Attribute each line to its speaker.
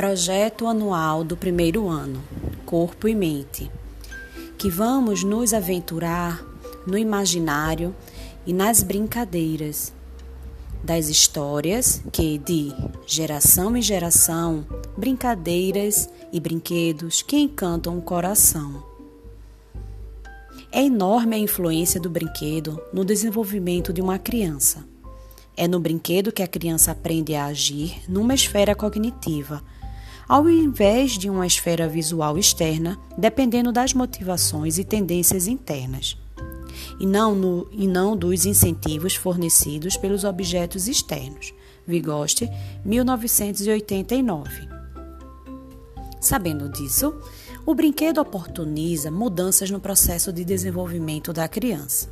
Speaker 1: Projeto anual do primeiro ano, Corpo e Mente, que vamos nos aventurar no imaginário e nas brincadeiras das histórias que, de geração em geração, brincadeiras e brinquedos que encantam o coração. É enorme a influência do brinquedo no desenvolvimento de uma criança. É no brinquedo que a criança aprende a agir numa esfera cognitiva, ao invés de uma esfera visual externa, dependendo das motivações e tendências internas e não, no, e não dos incentivos fornecidos pelos objetos externos. Vigoste, 1989. Sabendo disso, o brinquedo oportuniza mudanças no processo de desenvolvimento da criança.